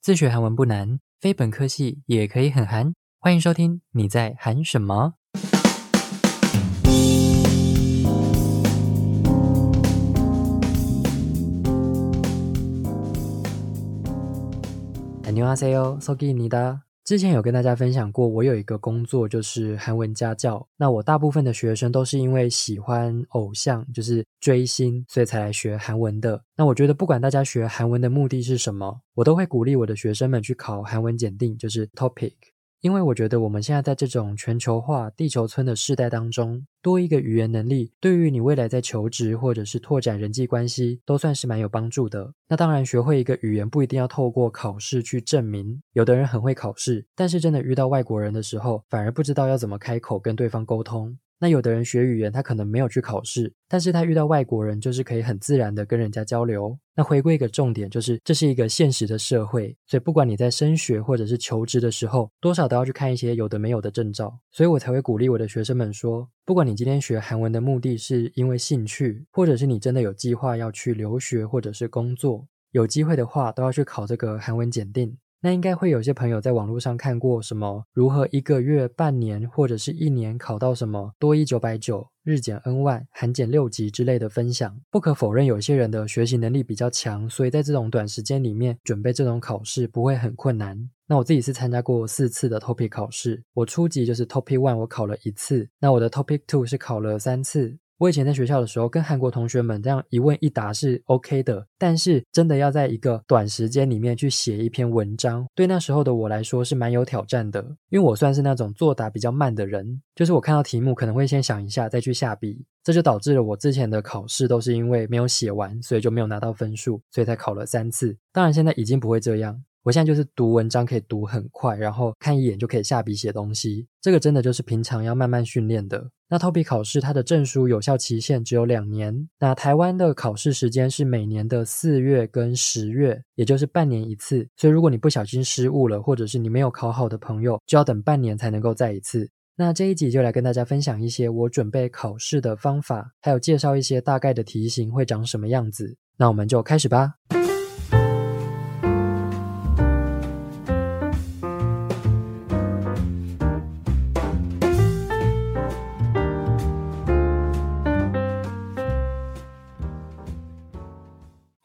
自学韩文不难，非本科系也可以很韩。欢迎收听，你在韩什么？안녕하세요，소기입니다。 之前有跟大家分享过，我有一个工作就是韩文家教。那我大部分的学生都是因为喜欢偶像，就是追星，所以才来学韩文的。那我觉得不管大家学韩文的目的是什么，我都会鼓励我的学生们去考韩文检定，就是 Topic。因为我觉得我们现在在这种全球化、地球村的世代当中，多一个语言能力，对于你未来在求职或者是拓展人际关系，都算是蛮有帮助的。那当然，学会一个语言不一定要透过考试去证明。有的人很会考试，但是真的遇到外国人的时候，反而不知道要怎么开口跟对方沟通。那有的人学语言，他可能没有去考试，但是他遇到外国人，就是可以很自然的跟人家交流。那回归一个重点，就是这是一个现实的社会，所以不管你在升学或者是求职的时候，多少都要去看一些有的没有的证照。所以我才会鼓励我的学生们说，不管你今天学韩文的目的是因为兴趣，或者是你真的有计划要去留学或者是工作，有机会的话，都要去考这个韩文检定。那应该会有些朋友在网络上看过什么如何一个月、半年或者是一年考到什么多一九百九、日减 N 万、韩检六级之类的分享。不可否认，有些人的学习能力比较强，所以在这种短时间里面准备这种考试不会很困难。那我自己是参加过四次的 Topic 考试，我初级就是 Topic One，我考了一次。那我的 Topic Two 是考了三次。我以前在学校的时候，跟韩国同学们这样一问一答是 OK 的，但是真的要在一个短时间里面去写一篇文章，对那时候的我来说是蛮有挑战的，因为我算是那种作答比较慢的人，就是我看到题目可能会先想一下再去下笔，这就导致了我之前的考试都是因为没有写完，所以就没有拿到分数，所以才考了三次。当然现在已经不会这样。我现在就是读文章可以读很快，然后看一眼就可以下笔写东西。这个真的就是平常要慢慢训练的。那 TOPI 考试它的证书有效期限只有两年。那台湾的考试时间是每年的四月跟十月，也就是半年一次。所以如果你不小心失误了，或者是你没有考好的朋友，就要等半年才能够再一次。那这一集就来跟大家分享一些我准备考试的方法，还有介绍一些大概的题型会长什么样子。那我们就开始吧。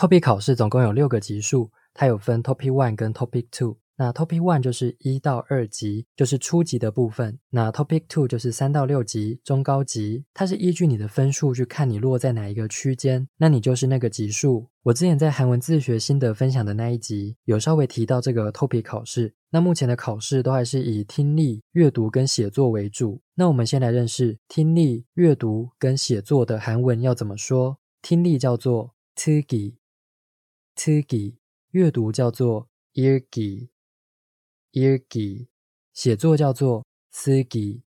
Topic 考试总共有六个级数，它有分 Topic One 跟 Topic Two。那 Topic One 就是一到二级，就是初级的部分。那 Topic Two 就是三到六级，中高级。它是依据你的分数去看你落在哪一个区间，那你就是那个级数。我之前在韩文自学心得分享的那一集，有稍微提到这个 Topic 考试。那目前的考试都还是以听力、阅读跟写作为主。那我们先来认识听力、阅读跟写作的韩文要怎么说。听力叫做 Tugi。Tgi 阅读叫做 Eargi，Eargi 写作叫做 Sgi，Sgi。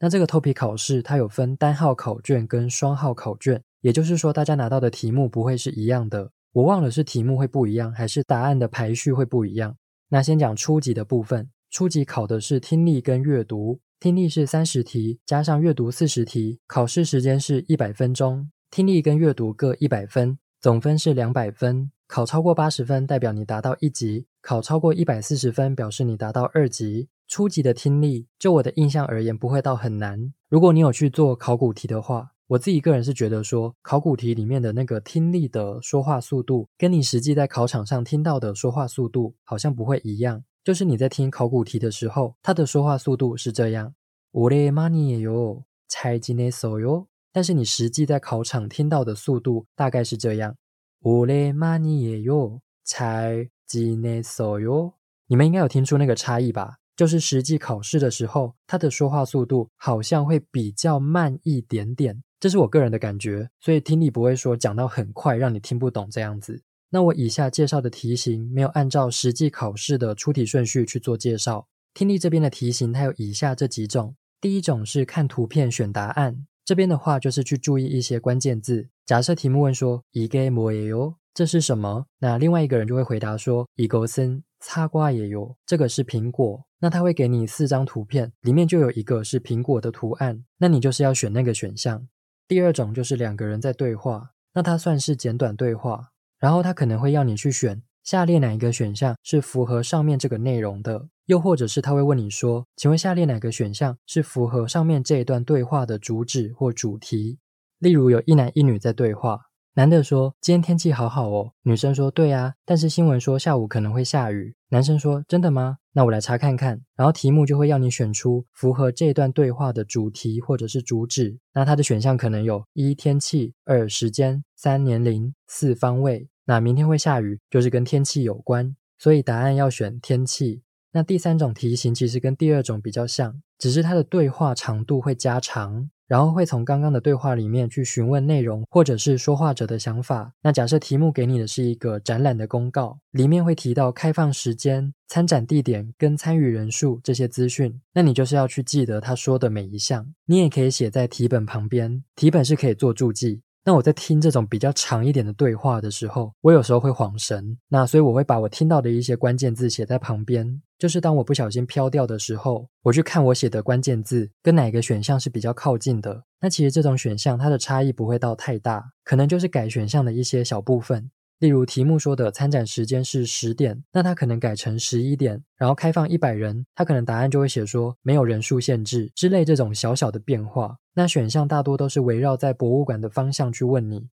那这个 topi 考试它有分单号考卷跟双号考卷，也就是说大家拿到的题目不会是一样的。我忘了是题目会不一样，还是答案的排序会不一样。那先讲初级的部分，初级考的是听力跟阅读，听力是三十题，加上阅读四十题，考试时间是一百分钟，听力跟阅读各一百分。总分是两百分，考超过八十分代表你达到一级，考超过一百四十分表示你达到二级。初级的听力，就我的印象而言，不会到很难。如果你有去做考古题的话，我自己个人是觉得说，考古题里面的那个听力的说话速度，跟你实际在考场上听到的说话速度好像不会一样。就是你在听考古题的时候，他的说话速度是这样。我에만이에요잘지냈어요 但是你实际在考场听到的速度大概是这样，오래만이에요잘지내서 요。 你们应该有听出那个差异吧？就是实际考试的时候，他的说话速度好像会比较慢一点点，这是我个人的感觉。所以听力不会说讲到很快让你听不懂这样子。那我以下介绍的题型没有按照实际考试的出题顺序去做介绍。听力这边的题型它有以下这几种，第一种是看图片选答案。 这边的话就是去注意一些关键字。假设题目问说“이게뭐예 요？ 这是什么？”那另外一个人就会回答说“이것은차과예 요？ 这个是苹果。那他会给你四张图片，里面就有一个是苹果的图案，那你就是要选那个选项。第二种就是两个人在对话，那它算是简短对话，然后他可能会要你去选 下列哪一个选项是符合上面这个内容的？又或者是他会问你说，请问下列哪个选项是符合上面这一段对话的主旨或主题？例如有一男一女在对话。男的说：“今天天气好好哦。”女生说：“对啊，但是新闻说下午可能会下雨。”男生说：“真的吗？那我来查看看。”然后题目就会要你选出符合这段对话的主题或者是主旨。那它的选项可能有一天气、二时间、三年龄、四方位。那明天会下雨，就是跟天气有关，所以答案要选天气。那第三种题型其实跟第二种比较像，只是它的对话长度会加长。然后会从刚刚的对话里面去询问内容，或者是说话者的想法。那假设题目给你的是一个展览的公告，里面会提到开放时间、参展地点跟参与人数这些资讯，那你就是要去记得他说的每一项。你也可以写在题本旁边，题本是可以做注记。那我在听这种比较长一点的对话的时候，我有时候会恍神，那所以我会把我听到的一些关键字写在旁边。就是当我不小心飘掉的时候，我去看我写的关键字跟哪个选项是比较靠近的。那其实这种选项它的差异不会到太大，可能就是改选项的一些小部分。例如题目说的参展时间是十点，那它可能改成十一点，然后开放一百人，他可能答案就会写说没有人数限制之类这种小小的变化。那选项大多都是围绕在博物馆的方向去问你。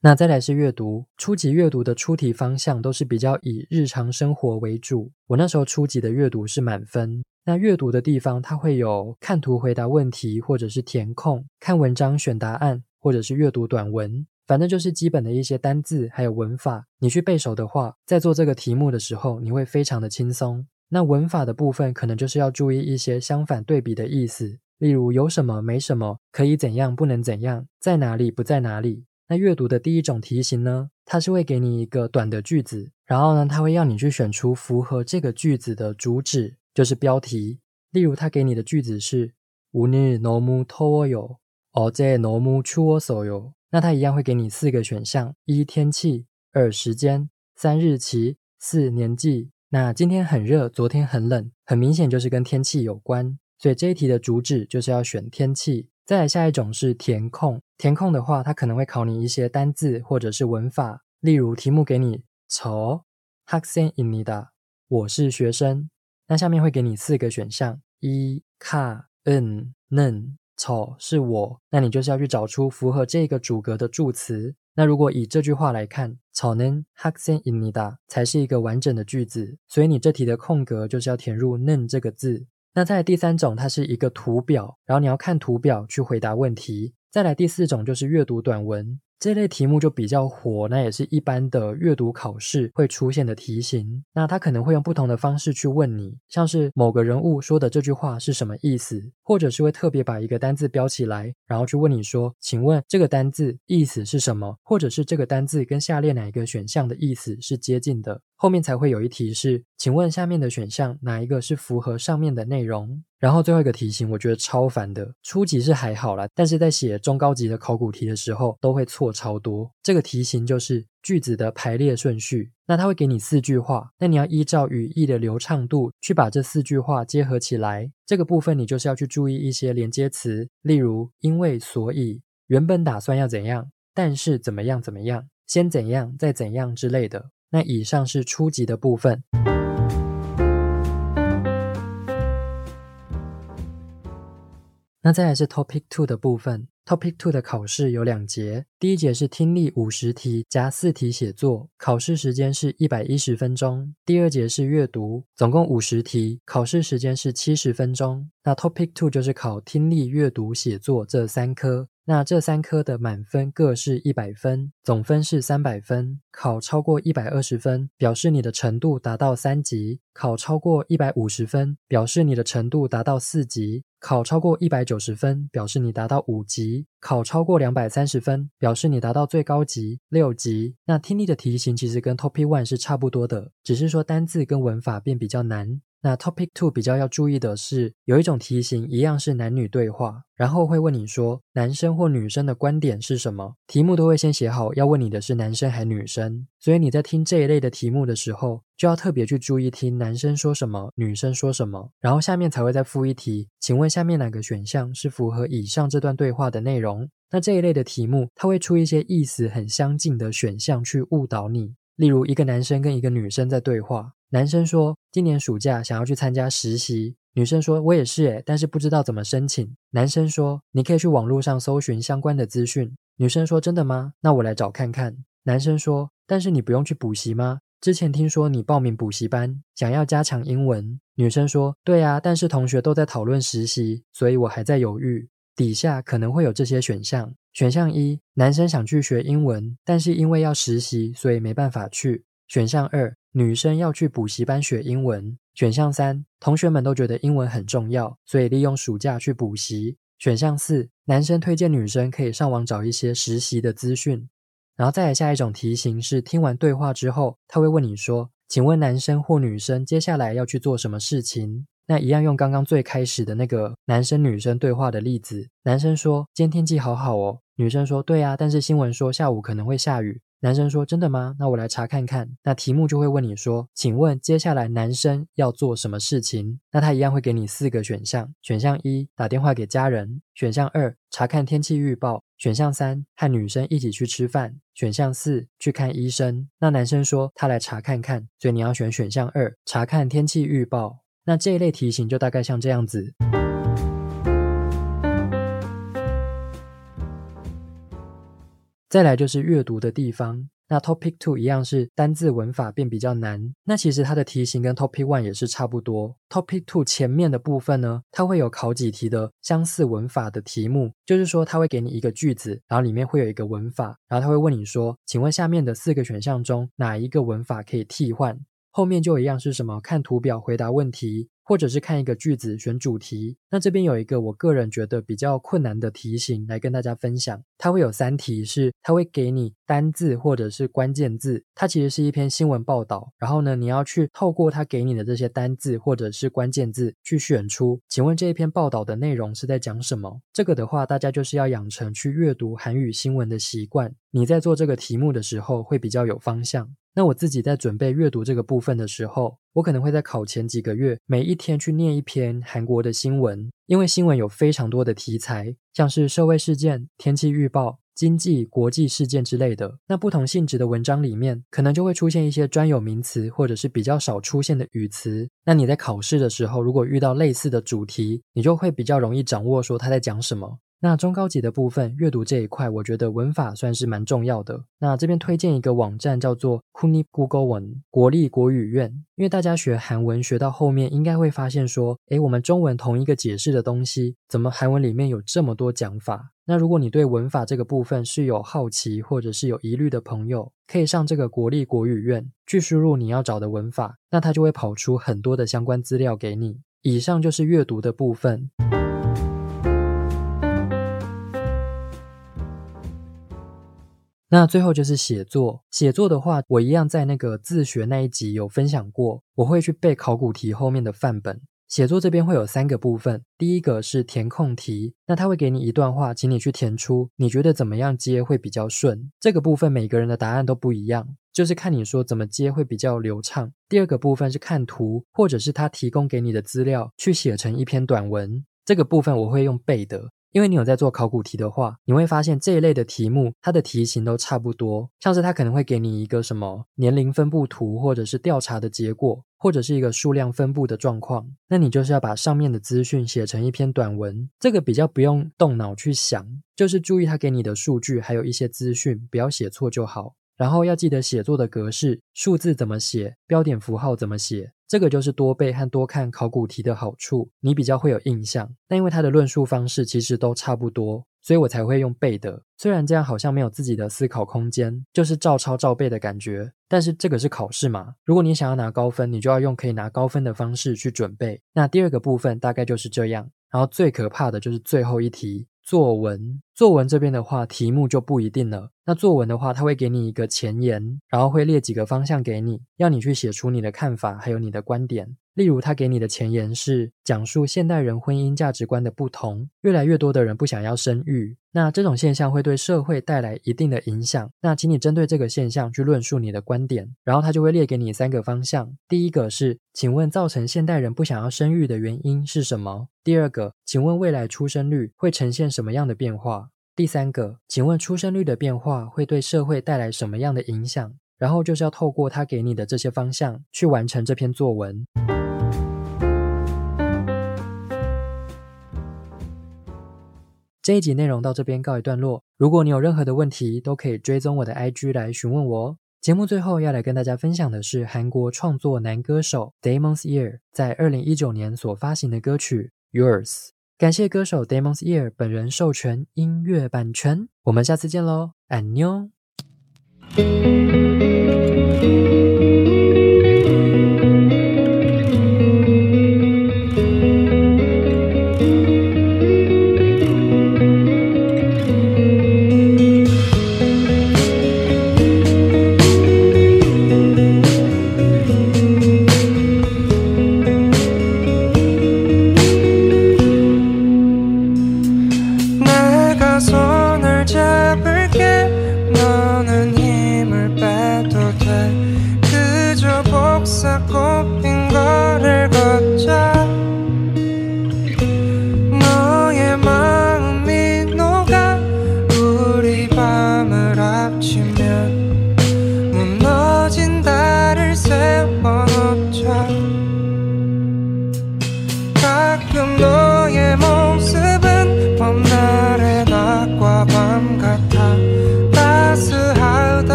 那再来是阅读，初级阅读的出题方向都是比较以日常生活为主。我那时候初级的阅读是满分。那阅读的地方，它会有看图回答问题，或者是填空、看文章选答案，或者是阅读短文，反正就是基本的一些单字还有文法，你去背熟的话，在做这个题目的时候，你会非常的轻松。那文法的部分，可能就是要注意一些相反对比的意思，例如有什么没什么，可以怎样不能怎样，在哪里不在哪里。那阅读的第一种题型呢，它是会给你一个短的句子，然后呢，它会要你去选出符合这个句子的主旨，就是标题。例如，它给你的句子是“오늘너무더워 요， 어제너무추워서 요”。那它一样会给你四个选项：一天气，二时间，三日期，四年纪。那今天很热，昨天很冷，很明显就是跟天气有关。所以这一题的主旨就是要选天气。再来下一种是填空，填空的话，它可能会考你一些单字或者是文法。例如题目给你“저 학생입니다”，我是学生。 那下面会给你四个选项：一、카 은、 는、 저是我。那你就是要去找出符合这个主格的助词。那如果以这句话来看，저는학생입니다才是一个完整的句子。所以你这题的空格就是要填入는这个字。那再来第三种，它是一个图表，然后你要看图表去回答问题。再来第四种就是阅读短文。 这类题目就比较火，那也是一般的阅读考试会出现的题型。那他可能会用不同的方式去问你，像是某个人物说的这句话是什么意思，或者是会特别把一个单字标起来，然后去问你说，请问这个单字意思是什么？或者是这个单字跟下列哪一个选项的意思是接近的？后面才会有一题是，请问下面的选项哪一个是符合上面的内容？然后最后一个题型，我觉得超烦的。初级是还好啦，但是在写中高级的考古题的时候，都会错超多。这个题型就是句子的排列顺序。那他会给你四句话，那你要依照语义的流畅度去把这四句话结合起来。这个部分你就是要去注意一些连接词，例如因为、所以、原本打算要怎样、但是怎么样怎么样、先怎样再怎样之类的。那以上是初级的部分。那再来是 Topic Two 的部分。Topic Two 的考试有两节，第一节是听力五十题加四题写作，考试时间是一百一十分钟。第二节是阅读，总共五十题，考试时间是七十分钟。那 Topic Two 就是考听力、阅读、写作这三科。那这三科的满分各是一百分，总分是三百分。考超过一百二十分，表示你的程度达到三级；考超过一百五十分，表示你的程度达到四级；考超过一百九十分，表示你达到五级；考超过两百三十分，表示你达到最高级六级。那听力的题型其实跟 Topic One 是差不多的，只是说单字跟文法变比较难。那 Topic Two 比较要注意的是，有一种题型一样是男女对话，然后会问你说男生或女生的观点是什么，题目都会先写好，要问你的是男生还女生，所以你在听这一类的题目的时候，就要特别去注意听男生说什么，女生说什么，然后下面才会再附一题，请问下面哪个选项是符合以上这段对话的内容？那这一类的题目，它会出一些意思很相近的选项去误导你，例如一个男生跟一个女生在对话。男生说：“今年暑假想要去参加实习。”女生说：“我也是诶，但是不知道怎么申请。”男生说：“你可以去网络上搜寻相关的资讯。”女生说：“真的吗？那我来找看看。”男生说：“但是你不用去补习吗？之前听说你报名补习班，想要加强英文。”女生说：“对啊，但是同学都在讨论实习，所以我还在犹豫。”底下可能会有这些选项：选项一，男生想去学英文，但是因为要实习，所以没办法去；选项二。女生要去补习班学英文。选项三，同学们都觉得英文很重要，所以利用暑假去补习。选项四，男生推荐女生可以上网找一些实习的资讯。然后再来下一种题型是，听完对话之后，他会问你说：“请问男生或女生接下来要去做什么事情？”那一样用刚刚最开始的那个男生女生对话的例子。男生说：“今天天气好好哦。”女生说：“对啊，但是新闻说下午可能会下雨。”男生说：“真的吗？那我来查看看。”那题目就会问你说：“请问接下来男生要做什么事情？”那他一样会给你四个选项：选项一，打电话给家人；选项二，查看天气预报；选项三，和女生一起去吃饭；选项四，去看医生。那男生说他来查看看，所以你要选选项二，查看天气预报。那这一类题型就大概像这样子。再来就是阅读的地方，那 Topic Two 一样是单字文法变比较难。那其实它的题型跟 Topic One 也是差不多。Topic Two 前面的部分呢，它会有考几题的相似文法的题目，就是说它会给你一个句子，然后里面会有一个文法，然后它会问你说，请问下面的四个选项中哪一个文法可以替换？后面就一样是什么？看图表回答问题。或者是看一个句子选主题，那这边有一个我个人觉得比较困难的题型来跟大家分享。它会有三题，是它会给你单字或者是关键字，它其实是一篇新闻报道。然后呢，你要去透过它给你的这些单字或者是关键字去选出，请问这一篇报道的内容是在讲什么？这个的话，大家就是要养成去阅读韩语新闻的习惯。你在做这个题目的时候会比较有方向。那我自己在准备阅读这个部分的时候，我可能会在考前几个月，每一天去念一篇韩国的新闻，因为新闻有非常多的题材，像是社会事件、天气预报、经济、国际事件之类的。那不同性质的文章里面，可能就会出现一些专有名词，或者是比较少出现的语词。那你在考试的时候，如果遇到类似的主题，你就会比较容易掌握说他在讲什么。那中高级的部分阅读这一块，我觉得文法算是蛮重要的。那这边推荐一个网站叫做 “Kuni Google 文国立国语院，因为大家学韩文学到后面，应该会发现说，诶，我们中文同一个解释的东西，怎么韩文里面有这么多讲法？那如果你对文法这个部分是有好奇或者是有疑虑的朋友，可以上这个国立国语院去输入你要找的文法，那它就会跑出很多的相关资料给你。以上就是阅读的部分。那最后就是写作，写作的话，我一样在那个自学那一集有分享过，我会去背考古题后面的范本。写作这边会有三个部分，第一个是填空题，那他会给你一段话，请你去填出你觉得怎么样接会比较顺。这个部分每个人的答案都不一样，就是看你说怎么接会比较流畅。第二个部分是看图，或者是他提供给你的资料去写成一篇短文。这个部分我会用背的。因为你有在做考古题的话，你会发现这一类的题目，它的题型都差不多，像是它可能会给你一个什么年龄分布图，或者是调查的结果，或者是一个数量分布的状况，那你就是要把上面的资讯写成一篇短文，这个比较不用动脑去想，就是注意它给你的数据，还有一些资讯，不要写错就好。然后要记得写作的格式，数字怎么写，标点符号怎么写，这个就是多背和多看考古题的好处，你比较会有印象。那因为它的论述方式其实都差不多，所以我才会用背的。虽然这样好像没有自己的思考空间，就是照抄照背的感觉，但是这个是考试嘛。如果你想要拿高分，你就要用可以拿高分的方式去准备。那第二个部分大概就是这样。然后最可怕的就是最后一题。作文，作文这边的话，题目就不一定了。那作文的话，他会给你一个前言，然后会列几个方向给你，要你去写出你的看法，还有你的观点。例如，他给你的前言是讲述现代人婚姻价值观的不同，越来越多的人不想要生育，那这种现象会对社会带来一定的影响。那请你针对这个现象去论述你的观点，然后他就会列给你三个方向。第一个是，请问造成现代人不想要生育的原因是什么？第二个，请问未来出生率会呈现什么样的变化？第三个，请问出生率的变化会对社会带来什么样的影响？然后就是要透过他给你的这些方向去完成这篇作文。这一集内容到这边告一段落。如果你有任何的问题，都可以追踪我的 IG 来询问我。节目最后要来跟大家分享的是韩国创作男歌手 Damon's Year 在二零一九年所发行的歌曲 Yours。感谢歌手 Damon's Year 本人授权音乐版权。我们下次见喽，安妞。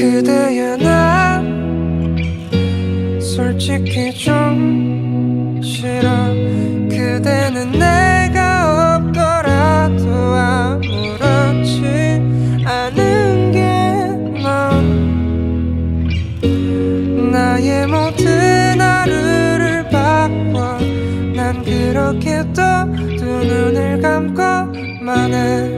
그대야 나 솔직히 좀 싫어. 그대는 내가 없더라도 아무렇지 않은 게넌 나의 모든 하루를 바꿔. 난 그렇게 또두 눈을 감고만 해